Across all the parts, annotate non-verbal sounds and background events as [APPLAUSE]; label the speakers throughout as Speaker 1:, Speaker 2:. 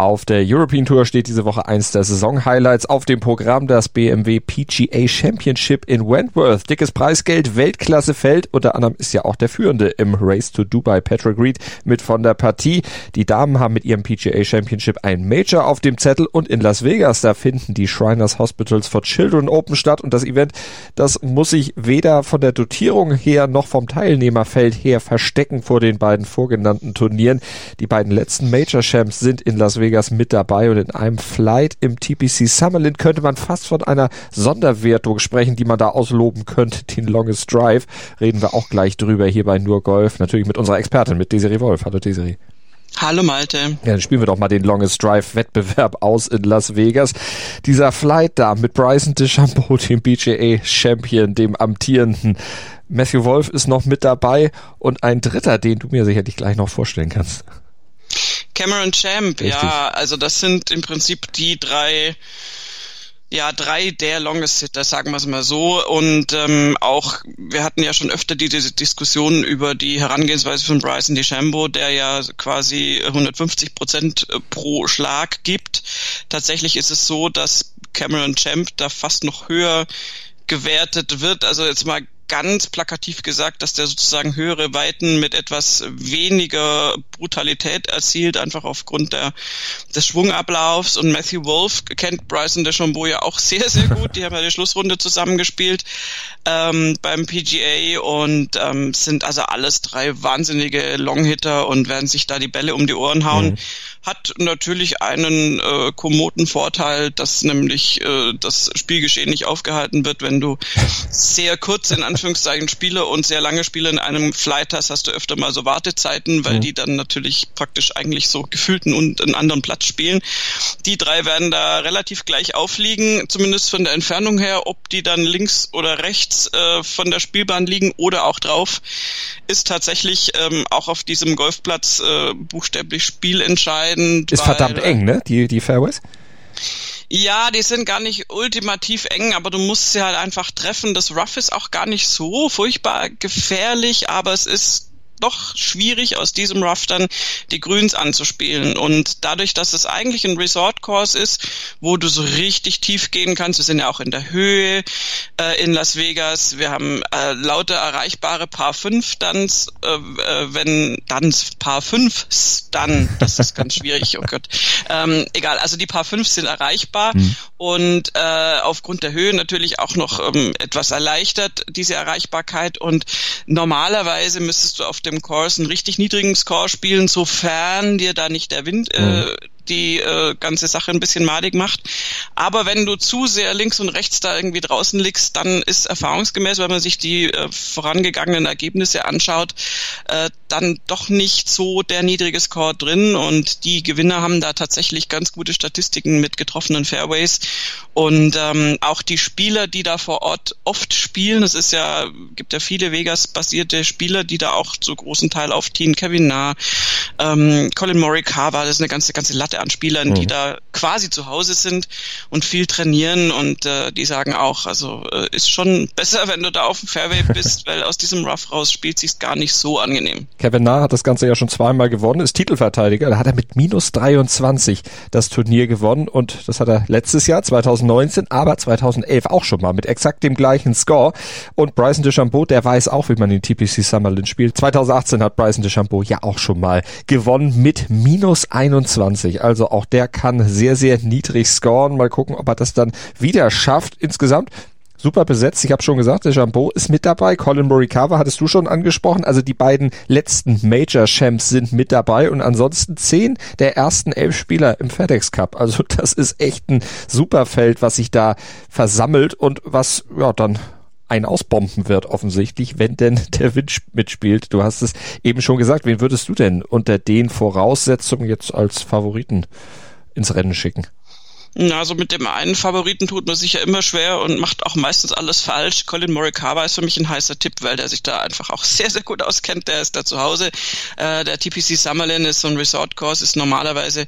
Speaker 1: auf der European Tour steht diese Woche eins der Saison-Highlights auf dem Programm, das BMW PGA Championship in Wentworth. Dickes Preisgeld, Weltklassefeld. Unter anderem ist ja auch der Führende im Race to Dubai, Patrick Reed, mit von der Partie. Die Damen haben mit ihrem PGA Championship ein Major auf dem Zettel und in Las Vegas, da finden die Shriners Hospitals for Children Open statt und das Event, das muss sich weder von der Dotierung her noch vom Teilnehmerfeld her verstecken vor den beiden vorgenannten Turnieren. Die beiden letzten Major Champs sind in Las Vegas mit dabei und in einem Flight im TPC Summerlin könnte man fast von einer Sonderwertung sprechen, die man da ausloben könnte, den Longest Drive. Reden wir auch gleich drüber hier bei Nur Golf, natürlich mit unserer Expertin, mit Desiree Wolf. Hallo Desiree.
Speaker 2: Hallo Malte.
Speaker 1: Ja, dann spielen wir doch mal den Longest Drive Wettbewerb aus in Las Vegas. Dieser Flight da mit Bryson DeChambeau, dem BJA Champion, dem amtierenden. Matthew Wolf ist noch mit dabei und ein dritter, den du mir sicherlich gleich noch vorstellen kannst.
Speaker 2: Cameron Champ, Richtig. ja, also das sind im Prinzip die drei ja, drei der Longest Hitter, sagen wir es mal so. Und ähm, auch, wir hatten ja schon öfter diese Diskussion über die Herangehensweise von Bryson DeChambeau, der ja quasi 150 Prozent pro Schlag gibt. Tatsächlich ist es so, dass Cameron Champ da fast noch höher gewertet wird. Also jetzt mal ganz plakativ gesagt, dass der sozusagen höhere Weiten mit etwas weniger Brutalität erzielt, einfach aufgrund der, des Schwungablaufs. Und Matthew Wolf kennt Bryson DeChambeau ja auch sehr, sehr [LAUGHS] gut. Die haben ja die Schlussrunde zusammengespielt ähm, beim PGA und ähm, sind also alles drei wahnsinnige Longhitter und werden sich da die Bälle um die Ohren hauen. Mhm. Hat natürlich einen äh, kommoden Vorteil, dass nämlich äh, das Spielgeschehen nicht aufgehalten wird, wenn du sehr kurz in Anführungszeichen Spiele und sehr lange Spiele in einem Flight hast, hast du öfter mal so Wartezeiten, weil mhm. die dann natürlich praktisch eigentlich so gefühlten und einen anderen Platz spielen. Die drei werden da relativ gleich aufliegen, zumindest von der Entfernung her, ob die dann links oder rechts äh, von der Spielbahn liegen oder auch drauf, ist tatsächlich ähm, auch auf diesem Golfplatz äh, buchstäblich spielentscheidend.
Speaker 1: Ist weil, verdammt eng, ne? Die, die Fairways?
Speaker 2: Ja, die sind gar nicht ultimativ eng, aber du musst sie halt einfach treffen. Das Rough ist auch gar nicht so furchtbar gefährlich, aber es ist doch schwierig, aus diesem Rough dann die Grüns anzuspielen. Und dadurch, dass es eigentlich ein Resort-Course ist, wo du so richtig tief gehen kannst, wir sind ja auch in der Höhe äh, in Las Vegas, wir haben äh, lauter erreichbare Paar 5 Duns, äh, äh, wenn Duns, Paar 5 dann, das ist ganz schwierig, oh Gott. Ähm, egal, also die Paar 5 sind erreichbar mhm. und äh, aufgrund der Höhe natürlich auch noch ähm, etwas erleichtert, diese Erreichbarkeit. Und normalerweise müsstest du auf dem dem Chorus einen richtig niedrigen Score spielen, sofern dir da nicht der Wind äh, mhm die äh, ganze Sache ein bisschen madig macht. Aber wenn du zu sehr links und rechts da irgendwie draußen liegst, dann ist erfahrungsgemäß, wenn man sich die äh, vorangegangenen Ergebnisse anschaut, äh, dann doch nicht so der niedrige Score drin und die Gewinner haben da tatsächlich ganz gute Statistiken mit getroffenen Fairways und ähm, auch die Spieler, die da vor Ort oft spielen, es ist ja gibt ja viele Vegas-basierte Spieler, die da auch zu großen Teil aufziehen, Kevin Na, ähm, Colin Morikawa, das ist eine ganze ganze Latte an Spielern, mhm. die da quasi zu Hause sind und viel trainieren und äh, die sagen auch, also äh, ist schon besser, [LAUGHS] wenn du da auf dem Fairway bist, [LAUGHS] weil aus diesem Rough raus spielt sich gar nicht so angenehm.
Speaker 1: Kevin Na hat das Ganze ja schon zweimal gewonnen, ist Titelverteidiger, da hat er mit minus 23 das Turnier gewonnen und das hat er letztes Jahr 2019, aber 2011 auch schon mal mit exakt dem gleichen Score und Bryson DeChambeau, der weiß auch, wie man den TPC Summerlin spielt. 2018 hat Bryson DeChambeau ja auch schon mal gewonnen mit minus 21. Also auch der kann sehr, sehr niedrig scoren. Mal gucken, ob er das dann wieder schafft. Insgesamt super besetzt. Ich habe schon gesagt, der Jambo ist mit dabei. Colin Morikawa hattest du schon angesprochen. Also die beiden letzten Major Champs sind mit dabei und ansonsten zehn der ersten elf Spieler im FedEx Cup. Also [LAUGHS] das ist echt ein super Feld, was sich da versammelt und was ja dann ein ausbomben wird, offensichtlich, wenn denn [LAUGHS] der Wind mitspielt. Du hast es eben schon gesagt. Wen würdest du denn unter den Voraussetzungen jetzt als Favoriten ins Rennen schicken?
Speaker 2: Also mit dem einen Favoriten tut man sich ja immer schwer und macht auch meistens alles falsch. Colin Morikawa ist für mich ein heißer Tipp, weil der sich da einfach auch [LAUGHS] sehr, sehr gut auskennt. Der ist da zu Hause. Äh, der TPC Summerlin ist so ein Resort Course, ist normalerweise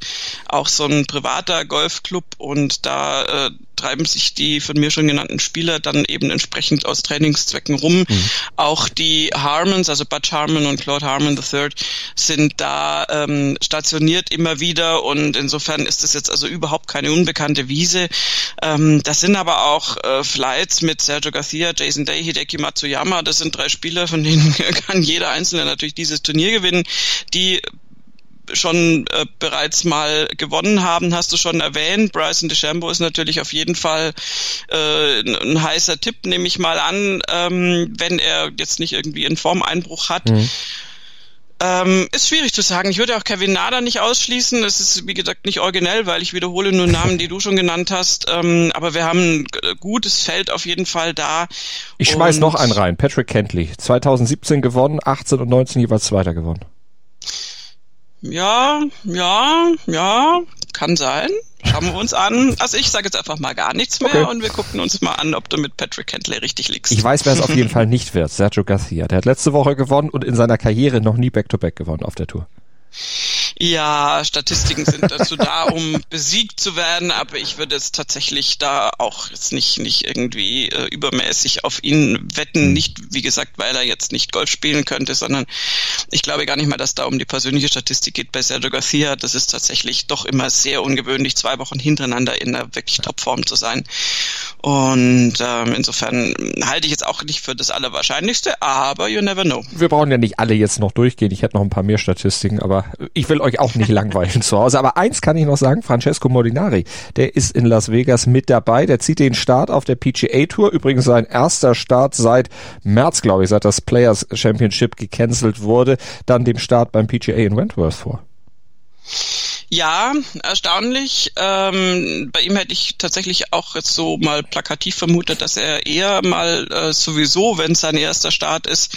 Speaker 2: auch so ein privater Golfclub und da äh, treiben sich die von mir schon genannten Spieler dann eben entsprechend aus Trainingszwecken rum. Mhm. Auch die Harmons, also Butch Harmon und Claude Harmon III, sind da ähm, stationiert immer wieder und insofern ist das jetzt also überhaupt keine unbekannte Wiese. Ähm, das sind aber auch äh, Flights mit Sergio Garcia, Jason Day, Hideki Matsuyama. Das sind drei Spieler, von denen [LAUGHS] kann jeder Einzelne natürlich dieses Turnier gewinnen, die schon äh, bereits mal gewonnen haben, hast du schon erwähnt. Bryson DeChambeau ist natürlich auf jeden Fall äh, ein heißer Tipp, nehme ich mal an, ähm, wenn er jetzt nicht irgendwie einen Formeinbruch hat. Mhm. Ähm, ist schwierig zu sagen. Ich würde auch Kevin Nader nicht ausschließen. Es ist, wie gesagt, nicht originell, weil ich wiederhole nur Namen, die du schon genannt hast. Ähm, aber wir haben ein gutes Feld auf jeden Fall da.
Speaker 1: Ich schmeiß noch einen rein. Patrick Kentley. 2017 gewonnen, 18 und 19 jeweils Zweiter gewonnen.
Speaker 2: Ja, ja, ja, kann sein. Schauen wir uns an. Also ich sage jetzt einfach mal gar nichts mehr okay. und wir gucken uns mal an, ob du mit Patrick Kentley richtig liegst.
Speaker 1: Ich weiß, wer es auf jeden Fall nicht wird. Sergio Garcia. Der hat letzte Woche gewonnen und in seiner Karriere noch nie Back-to-Back -back gewonnen auf der Tour.
Speaker 2: Ja, Statistiken sind dazu da, um [LAUGHS] besiegt zu werden, aber ich würde jetzt tatsächlich da auch jetzt nicht, nicht irgendwie äh, übermäßig auf ihn wetten. Hm. Nicht, wie gesagt, weil er jetzt nicht Golf spielen könnte, sondern ich glaube gar nicht mal, dass da um die persönliche Statistik geht bei Sergio Garcia. Das ist tatsächlich doch immer sehr ungewöhnlich, zwei Wochen hintereinander in einer wirklich Topform zu sein. Und ähm, insofern halte ich jetzt auch nicht für das Allerwahrscheinlichste, aber you never know.
Speaker 1: Wir brauchen ja nicht alle jetzt noch durchgehen. Ich hätte noch ein paar mehr Statistiken, aber ich will euch auch nicht langweilen zu Hause. Aber eins kann ich noch sagen, Francesco Molinari, der ist in Las Vegas mit dabei. Der zieht den Start auf der PGA Tour. Übrigens sein erster Start seit März, glaube ich, seit das Players Championship gecancelt wurde. Dann dem Start beim PGA in Wentworth vor.
Speaker 2: Ja, erstaunlich. Ähm, bei ihm hätte ich tatsächlich auch jetzt so mal plakativ vermutet, dass er eher mal äh, sowieso, wenn es sein erster Start ist,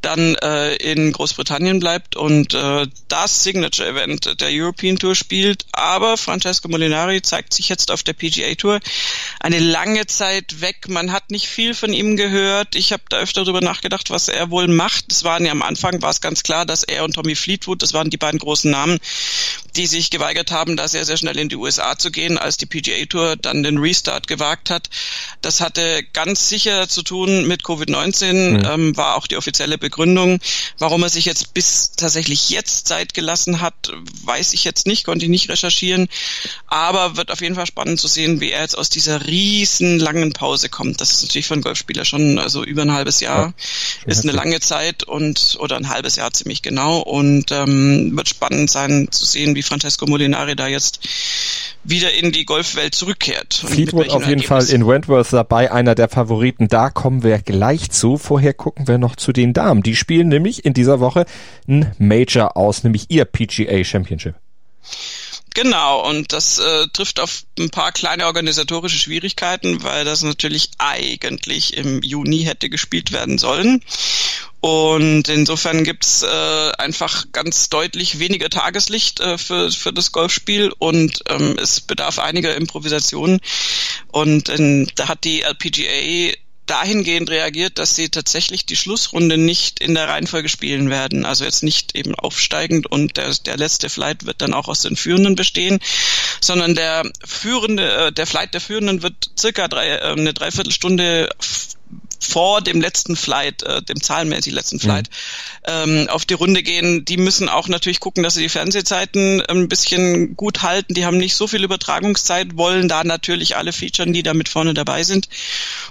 Speaker 2: dann äh, in Großbritannien bleibt und äh, das Signature-Event der European Tour spielt. Aber Francesco Molinari zeigt sich jetzt auf der PGA Tour eine lange Zeit weg. Man hat nicht viel von ihm gehört. Ich habe da öfter darüber nachgedacht, was er wohl macht. Es waren ja am Anfang war es ganz klar, dass er und Tommy Fleetwood, das waren die beiden großen Namen, die sich geweigert haben, da sehr, sehr schnell in die USA zu gehen, als die PGA Tour dann den Restart gewagt hat. Das hatte ganz sicher zu tun mit Covid-19, mhm. ähm, war auch die offizielle Begründung. Warum er sich jetzt bis tatsächlich jetzt Zeit gelassen hat, weiß ich jetzt nicht, konnte ich nicht recherchieren. Aber wird auf jeden Fall spannend zu sehen, wie er jetzt aus dieser riesen langen Pause kommt. Das ist natürlich für einen Golfspieler schon also über ein halbes Jahr. Ja, ist eine lange Zeit und oder ein halbes Jahr ziemlich genau und ähm, wird spannend sein zu sehen, wie Francesco Molinari da jetzt wieder in die Golfwelt zurückkehrt.
Speaker 1: Fleetwood auf jeden Fall in Wentworth dabei, einer der Favoriten. Da kommen wir gleich zu. Vorher gucken wir noch zu den Damen. Die spielen nämlich in dieser Woche ein Major aus, nämlich ihr PGA Championship.
Speaker 2: Genau, und das äh, trifft auf ein paar kleine organisatorische Schwierigkeiten, weil das natürlich eigentlich im Juni hätte gespielt werden sollen. Und insofern gibt's äh, einfach ganz deutlich weniger Tageslicht äh, für, für das Golfspiel und ähm, es bedarf einiger Improvisationen. Und äh, da hat die LPGA dahingehend reagiert, dass sie tatsächlich die Schlussrunde nicht in der Reihenfolge spielen werden. Also jetzt nicht eben aufsteigend und der, der letzte Flight wird dann auch aus den Führenden bestehen, sondern der führende, äh, der Flight der Führenden wird circa drei, äh, eine Dreiviertelstunde vor dem letzten Flight, äh, dem zahlenmäßig letzten. Flight, mhm. ähm, auf die Runde gehen. Die müssen auch natürlich gucken, dass sie die Fernsehzeiten ein bisschen gut halten. Die haben nicht so viel Übertragungszeit, wollen da natürlich alle featuren, die da mit vorne dabei sind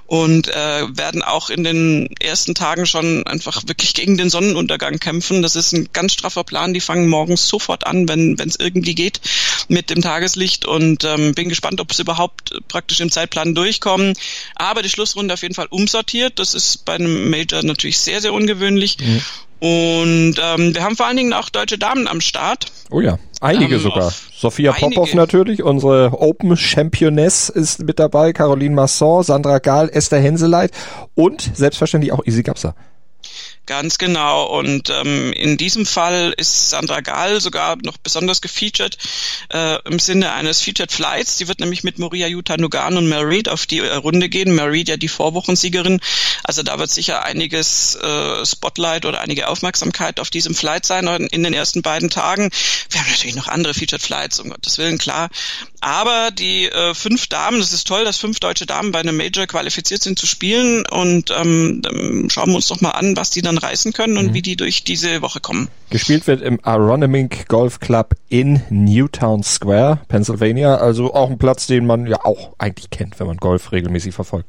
Speaker 2: und äh, werden auch in den ersten Tagen schon einfach wirklich gegen den Sonnenuntergang kämpfen. Das ist ein ganz straffer Plan. Die fangen morgens sofort an, wenn es irgendwie geht mit dem Tageslicht und ähm, bin gespannt, ob sie überhaupt praktisch im Zeitplan durchkommen. Aber die Schlussrunde auf jeden Fall umsortiert. Das ist bei einem Major natürlich sehr, sehr ungewöhnlich. Mhm. Und ähm, wir haben vor allen Dingen auch deutsche Damen am Start.
Speaker 1: Oh ja, einige ähm, sogar. Sophia einige. Popov natürlich, unsere Open Championess ist mit dabei, Caroline Masson, Sandra Gahl, Esther Henseleit und selbstverständlich auch Isi Gapsa.
Speaker 2: Ganz genau. Und ähm, in diesem Fall ist Sandra Gall sogar noch besonders gefeatured äh, im Sinne eines Featured Flights. Die wird nämlich mit Moria Yuta Nugan und Mel Reed auf die äh, Runde gehen. Mel Reed ja die Vorwochensiegerin. Also da wird sicher einiges äh, Spotlight oder einige Aufmerksamkeit auf diesem Flight sein in den ersten beiden Tagen. Wir haben natürlich noch andere Featured Flights, um Gottes Willen, klar. Aber die äh, fünf Damen, das ist toll, dass fünf deutsche Damen bei einem Major qualifiziert sind zu spielen. Und ähm, schauen wir uns doch mal an, was die dann reißen können und mhm. wie die durch diese Woche kommen.
Speaker 1: Gespielt wird im Aronimink Golf Club in Newtown Square, Pennsylvania. Also auch ein Platz, den man ja auch eigentlich kennt, wenn man Golf regelmäßig verfolgt.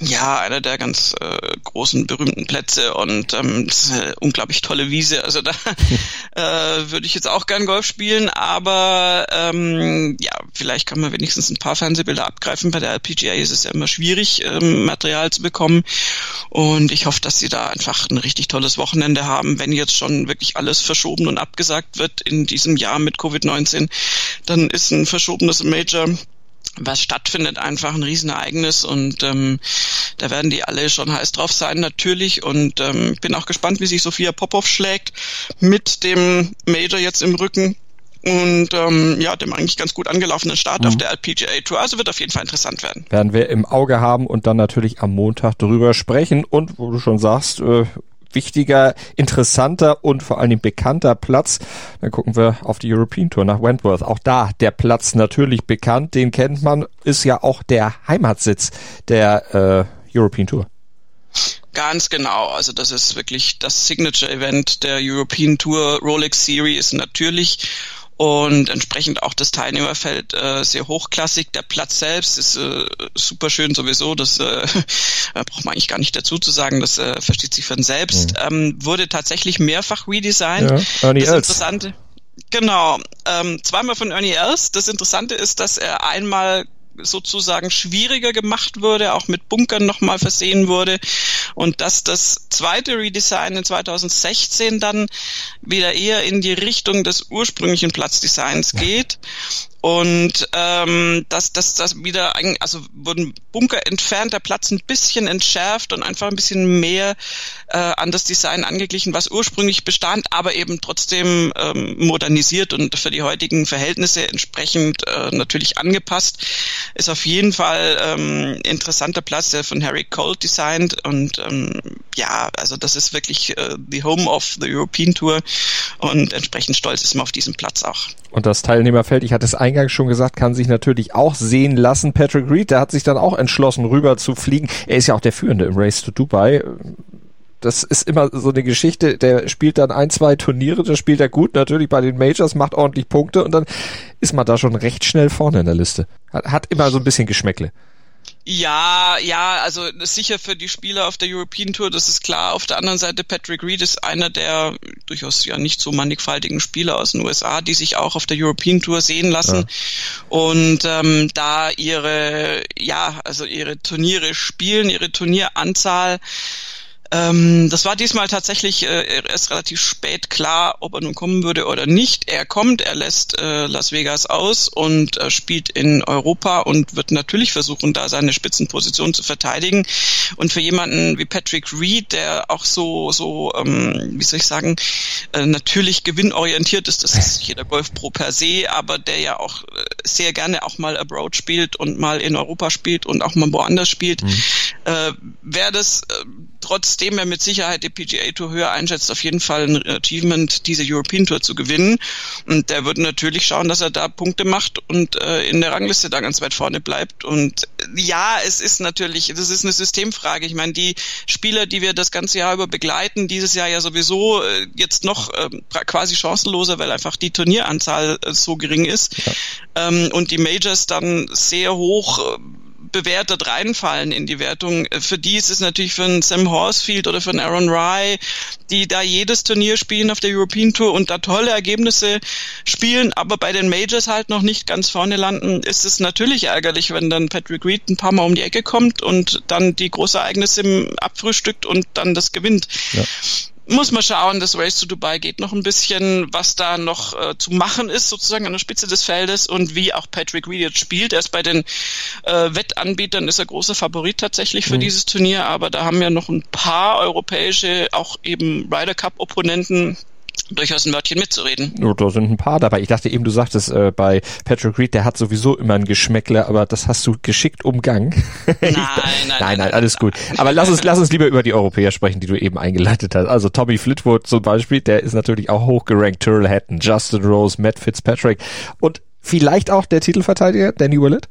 Speaker 2: Ja, einer der ganz äh, großen berühmten Plätze und ähm, das ist eine unglaublich tolle Wiese. Also da [LAUGHS] äh, würde ich jetzt auch gern Golf spielen, aber ähm, ja, vielleicht kann man wenigstens ein paar Fernsehbilder abgreifen. Bei der LPGA ist es ja immer schwierig, ähm, Material zu bekommen. Und ich hoffe, dass sie da einfach ein richtig tolles Wochenende haben. Wenn jetzt schon wirklich alles verschoben und abgesagt wird in diesem Jahr mit Covid-19, dann ist ein verschobenes Major was stattfindet, einfach ein Riesenereignis und ähm, da werden die alle schon heiß drauf sein natürlich und ähm, bin auch gespannt, wie sich Sophia Popov schlägt mit dem Major jetzt im Rücken und ähm, ja, dem eigentlich ganz gut angelaufenen Start mhm. auf der LPGA Tour. Also wird auf jeden Fall interessant werden.
Speaker 1: Werden wir im Auge haben und dann natürlich am Montag drüber sprechen und wo du schon sagst, äh, wichtiger, interessanter und vor allem bekannter Platz. Dann gucken wir auf die European Tour nach Wentworth. Auch da der Platz natürlich bekannt, den kennt man, ist ja auch der Heimatsitz der äh, European Tour.
Speaker 2: Ganz genau. Also das ist wirklich das Signature-Event der European Tour Rolex Series natürlich und entsprechend auch das Teilnehmerfeld äh, sehr hochklassig. Der Platz selbst ist äh, super schön sowieso, das äh, [LAUGHS] braucht man eigentlich gar nicht dazu zu sagen, das äh, versteht sich von selbst. Mhm. Ähm, wurde tatsächlich mehrfach redesigned. Ja, das Interessante, Genau, ähm, zweimal von Ernie Els. Das Interessante ist, dass er einmal sozusagen schwieriger gemacht wurde, auch mit Bunkern nochmal versehen wurde. Und dass das zweite Redesign in 2016 dann wieder eher in die Richtung des ursprünglichen Platzdesigns geht und ähm, dass das, das wieder, also wurden Bunker entfernt, der Platz ein bisschen entschärft und einfach ein bisschen mehr äh, an das Design angeglichen, was ursprünglich bestand, aber eben trotzdem ähm, modernisiert und für die heutigen Verhältnisse entsprechend äh, natürlich angepasst. Ist auf jeden Fall ähm, interessanter Platz, der von Harry Colt designt und ähm, ja, also das ist wirklich äh, the home of the European Tour und entsprechend stolz ist man auf diesen Platz auch.
Speaker 1: Und das Teilnehmerfeld, ich hatte es eingangs schon gesagt, kann sich natürlich auch sehen lassen. Patrick Reed, der hat sich dann auch entschlossen, rüber zu fliegen. Er ist ja auch der Führende im Race to Dubai. Das ist immer so eine Geschichte, der spielt dann ein, zwei Turniere, da spielt er gut, natürlich bei den Majors, macht ordentlich Punkte und dann ist man da schon recht schnell vorne in der Liste. Hat, hat immer so ein bisschen Geschmäckle.
Speaker 2: Ja, ja, also sicher für die Spieler auf der European Tour, das ist klar. Auf der anderen Seite, Patrick Reed ist einer der durchaus ja nicht so mannigfaltigen Spieler aus den USA, die sich auch auf der European Tour sehen lassen ja. und ähm, da ihre, ja, also ihre Turniere spielen, ihre Turnieranzahl ähm, das war diesmal tatsächlich äh, erst relativ spät klar, ob er nun kommen würde oder nicht. Er kommt, er lässt äh, Las Vegas aus und äh, spielt in Europa und wird natürlich versuchen, da seine Spitzenposition zu verteidigen. Und für jemanden wie Patrick Reed, der auch so, so, ähm, wie soll ich sagen, äh, natürlich gewinnorientiert ist, das ist jeder Golfpro per se, aber der ja auch äh, sehr gerne auch mal abroad spielt und mal in Europa spielt und auch mal woanders spielt, mhm. äh, wäre das äh, trotzdem er mit Sicherheit die PGA Tour höher einschätzt, auf jeden Fall ein Achievement, diese European Tour zu gewinnen. Und der würde natürlich schauen, dass er da Punkte macht und äh, in der Rangliste da ganz weit vorne bleibt. Und äh, ja, es ist natürlich, das ist eine Systemfrage. Ich meine, die Spieler, die wir das ganze Jahr über begleiten, dieses Jahr ja sowieso äh, jetzt noch äh, quasi chancenloser, weil einfach die Turnieranzahl äh, so gering ist. Ja. Ähm, und die Majors dann sehr hoch äh, bewertet reinfallen in die Wertung. Für die ist es natürlich für einen Sam Horsfield oder für einen Aaron Rye, die da jedes Turnier spielen auf der European Tour und da tolle Ergebnisse spielen, aber bei den Majors halt noch nicht ganz vorne landen, ist es natürlich ärgerlich, wenn dann Patrick Reed ein paar Mal um die Ecke kommt und dann die Großereignisse abfrühstückt und dann das gewinnt. Ja muss man schauen, das Race to Dubai geht noch ein bisschen, was da noch äh, zu machen ist, sozusagen an der Spitze des Feldes und wie auch Patrick Reed jetzt spielt. Er ist bei den äh, Wettanbietern, ist er großer Favorit tatsächlich für mhm. dieses Turnier, aber da haben ja noch ein paar europäische, auch eben Ryder Cup Opponenten durchaus ein Wörtchen mitzureden.
Speaker 1: Oh, da sind ein paar dabei. Ich dachte eben, du sagtest äh, bei Patrick Reed, der hat sowieso immer ein Geschmäckle, aber das hast du geschickt umgangen. [LAUGHS]
Speaker 2: Nein, nein,
Speaker 1: nein, nein, alles gut. Aber lass uns, lass uns lieber über die Europäer sprechen, die du eben eingeleitet hast. Also Tommy Flitwood zum Beispiel, der ist natürlich auch hochgerankt. Tyrrell Hatton, Justin Rose, Matt Fitzpatrick und vielleicht auch der Titelverteidiger Danny Willett.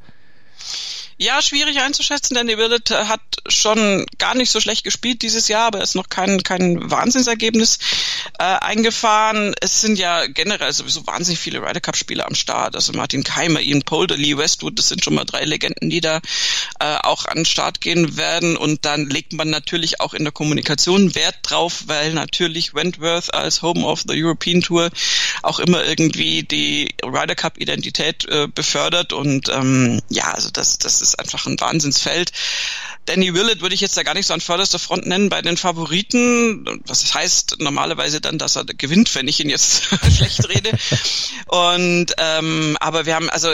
Speaker 2: Ja, schwierig einzuschätzen. Danny Willett hat schon gar nicht so schlecht gespielt dieses Jahr, aber ist noch kein, kein Wahnsinnsergebnis äh, eingefahren. Es sind ja generell sowieso wahnsinnig viele Ryder Cup Spieler am Start. Also Martin Keimer, Ian Polder, Lee Westwood, das sind schon mal drei Legenden, die da äh, auch an den Start gehen werden. Und dann legt man natürlich auch in der Kommunikation Wert drauf, weil natürlich Wentworth als Home of the European Tour auch immer irgendwie die Ryder Cup Identität äh, befördert. Und ähm, ja, also das, das ist ist einfach ein Wahnsinnsfeld. Danny Willett würde ich jetzt da gar nicht so an vorderster Front nennen bei den Favoriten. Was heißt normalerweise dann, dass er gewinnt, wenn ich ihn jetzt [LAUGHS] schlecht rede. Und ähm, aber wir haben also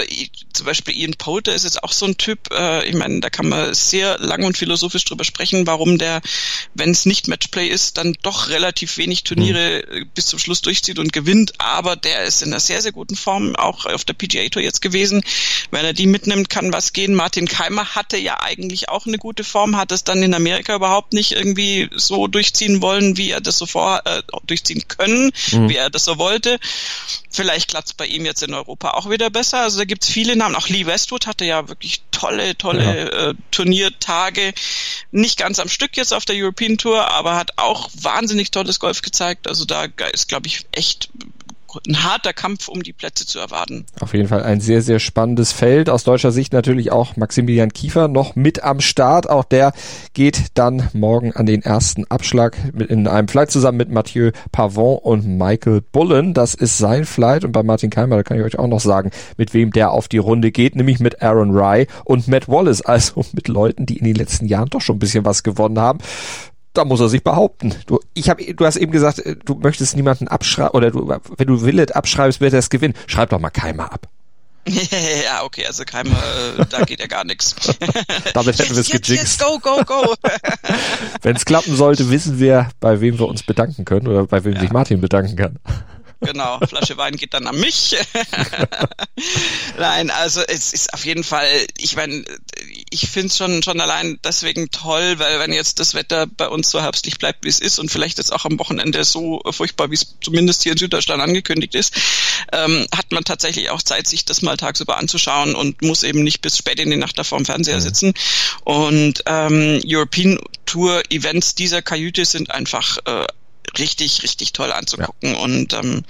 Speaker 2: zum Beispiel Ian Poulter ist jetzt auch so ein Typ. Äh, ich meine, da kann man sehr lang und philosophisch drüber sprechen, warum der, wenn es nicht Matchplay ist, dann doch relativ wenig Turniere mhm. bis zum Schluss durchzieht und gewinnt. Aber der ist in einer sehr sehr guten Form auch auf der PGA Tour jetzt gewesen. Wenn er die mitnimmt, kann was gehen. Martin Keimer hatte ja eigentlich auch eine gute Form, hat es dann in Amerika überhaupt nicht irgendwie so durchziehen wollen, wie er das so vor äh, durchziehen können, mhm. wie er das so wollte. Vielleicht klappt bei ihm jetzt in Europa auch wieder besser. Also da gibt's viele Namen. Auch Lee Westwood hatte ja wirklich tolle, tolle ja. äh, Turniertage. Nicht ganz am Stück jetzt auf der European Tour, aber hat auch wahnsinnig tolles Golf gezeigt. Also da ist, glaube ich, echt ein harter Kampf um die Plätze zu erwarten.
Speaker 1: Auf jeden Fall ein sehr, sehr spannendes Feld. Aus deutscher Sicht natürlich auch Maximilian Kiefer noch mit am Start. Auch der geht dann morgen an den ersten Abschlag in einem Flight zusammen mit Mathieu Pavon und Michael Bullen. Das ist sein Flight. Und bei Martin Keimer, da kann ich euch auch noch sagen, mit wem der auf die Runde geht, nämlich mit Aaron Rye und Matt Wallace. [LAUGHS] Also mit Leuten, die in den letzten Jahren doch schon ein bisschen was gewonnen haben da muss er sich behaupten. Du, ich hab, du hast eben gesagt, äh, du möchtest niemanden abschreiben oder du, wenn du Willet abschreibst, wird er es gewinnen. Schreib doch mal Keimer ab. [LAUGHS]
Speaker 2: ja, okay, also Keimer, äh, da geht ja gar nichts. [LAUGHS]
Speaker 1: Damit hätten wir es gejinxt.
Speaker 2: go, go, go. [LAUGHS]
Speaker 1: wenn es klappen sollte, wissen wir, bei wem wir uns bedanken können oder bei wem ja. sich Martin bedanken kann.
Speaker 2: Genau, Flasche Wein geht dann an mich. Nein, also es ist auf jeden Fall, ich meine, ich finde es schon, schon allein deswegen toll, weil wenn jetzt das Wetter bei uns so herbstlich bleibt, wie es ist und vielleicht jetzt auch am Wochenende so furchtbar, wie es zumindest hier in Süddeutschland angekündigt ist, ähm, hat man tatsächlich auch Zeit, sich das mal tagsüber anzuschauen und muss eben nicht bis spät in die Nacht da vorm Fernseher sitzen. Und ähm, European Tour Events dieser Kajüte sind einfach äh, richtig, richtig toll anzugucken. Ja. Und ähm,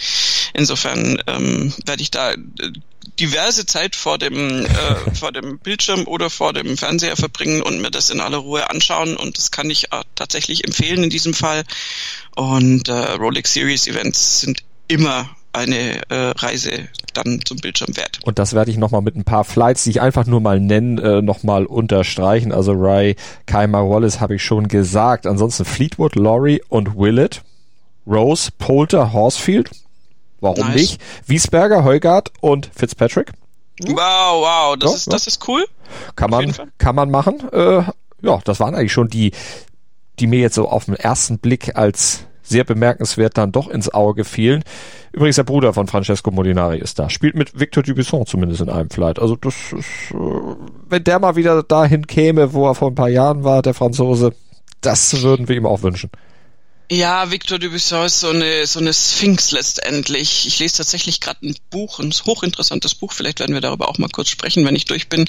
Speaker 2: insofern ähm, werde ich da äh, diverse Zeit vor dem äh, [LAUGHS] vor dem Bildschirm oder vor dem Fernseher verbringen und mir das in aller Ruhe anschauen und das kann ich äh, tatsächlich empfehlen in diesem Fall und äh, Rolex Series Events sind immer eine äh, Reise dann zum Bildschirm wert.
Speaker 1: Und das werde ich nochmal mit ein paar Flights, die ich einfach nur mal nennen, äh, nochmal unterstreichen. Also Ray, Keimer Wallace habe ich schon gesagt. Ansonsten Fleetwood, Laurie und Willett. Rose, Poulter, Horsfield. Warum nice. nicht? Wiesberger, Heugart und Fitzpatrick.
Speaker 2: Wow, wow, das, ja, ist, ja. das ist cool.
Speaker 1: Kann man, kann man machen. Äh, ja, das waren eigentlich schon die, die mir jetzt so auf den ersten Blick als sehr bemerkenswert dann doch ins Auge fielen. Übrigens der Bruder von Francesco Molinari ist da. Spielt mit Victor Dubisson zumindest in einem Flight. Also das ist, äh, wenn der mal wieder dahin käme, wo er vor ein paar Jahren war, der Franzose, das würden wir ihm auch wünschen.
Speaker 2: Ja, Victor Dubuisson ist so eine, so eine Sphinx letztendlich. Ich lese tatsächlich gerade ein Buch, ein hochinteressantes Buch, vielleicht werden wir darüber auch mal kurz sprechen, wenn ich durch bin,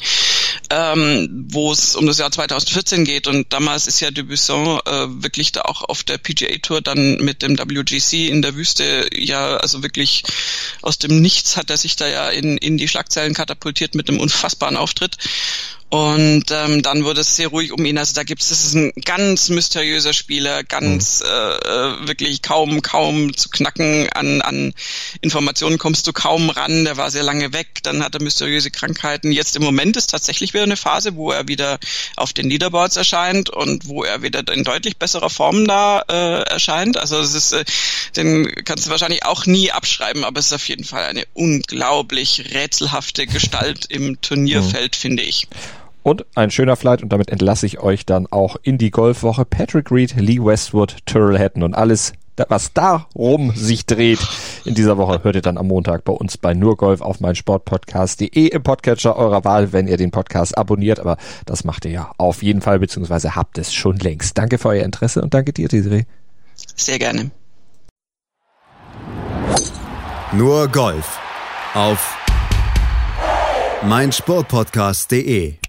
Speaker 2: ähm, wo es um das Jahr 2014 geht. Und damals ist ja Dubuisson äh, wirklich da auch auf der PGA Tour dann mit dem WGC in der Wüste, ja, also wirklich aus dem Nichts hat er sich da ja in, in die Schlagzeilen katapultiert mit einem unfassbaren Auftritt. Und ähm, dann wurde es sehr ruhig um ihn. Also da gibt es, das ist ein ganz mysteriöser Spieler, ganz mhm. äh, wirklich kaum, kaum zu knacken. An, an Informationen kommst du kaum ran. Der war sehr lange weg, dann hat er mysteriöse Krankheiten. Jetzt im Moment ist tatsächlich wieder eine Phase, wo er wieder auf den Leaderboards erscheint und wo er wieder in deutlich besserer Form da äh, erscheint. Also es ist, äh, den kannst du wahrscheinlich auch nie abschreiben, aber es ist auf jeden Fall eine unglaublich rätselhafte Gestalt im Turnierfeld, mhm. finde ich.
Speaker 1: Und ein schöner Flight und damit entlasse ich euch dann auch in die Golfwoche. Patrick Reed, Lee Westwood, Tyrrell Hatton und alles, was darum sich dreht in dieser Woche, hört ihr dann am Montag bei uns bei Nurgolf auf mein Sportpodcast.de im Podcatcher eurer Wahl, wenn ihr den Podcast abonniert. Aber das macht ihr ja auf jeden Fall, beziehungsweise habt es schon längst. Danke für euer Interesse und danke dir, Desiree.
Speaker 2: Sehr gerne.
Speaker 3: Nur Golf auf meinsportpodcast.de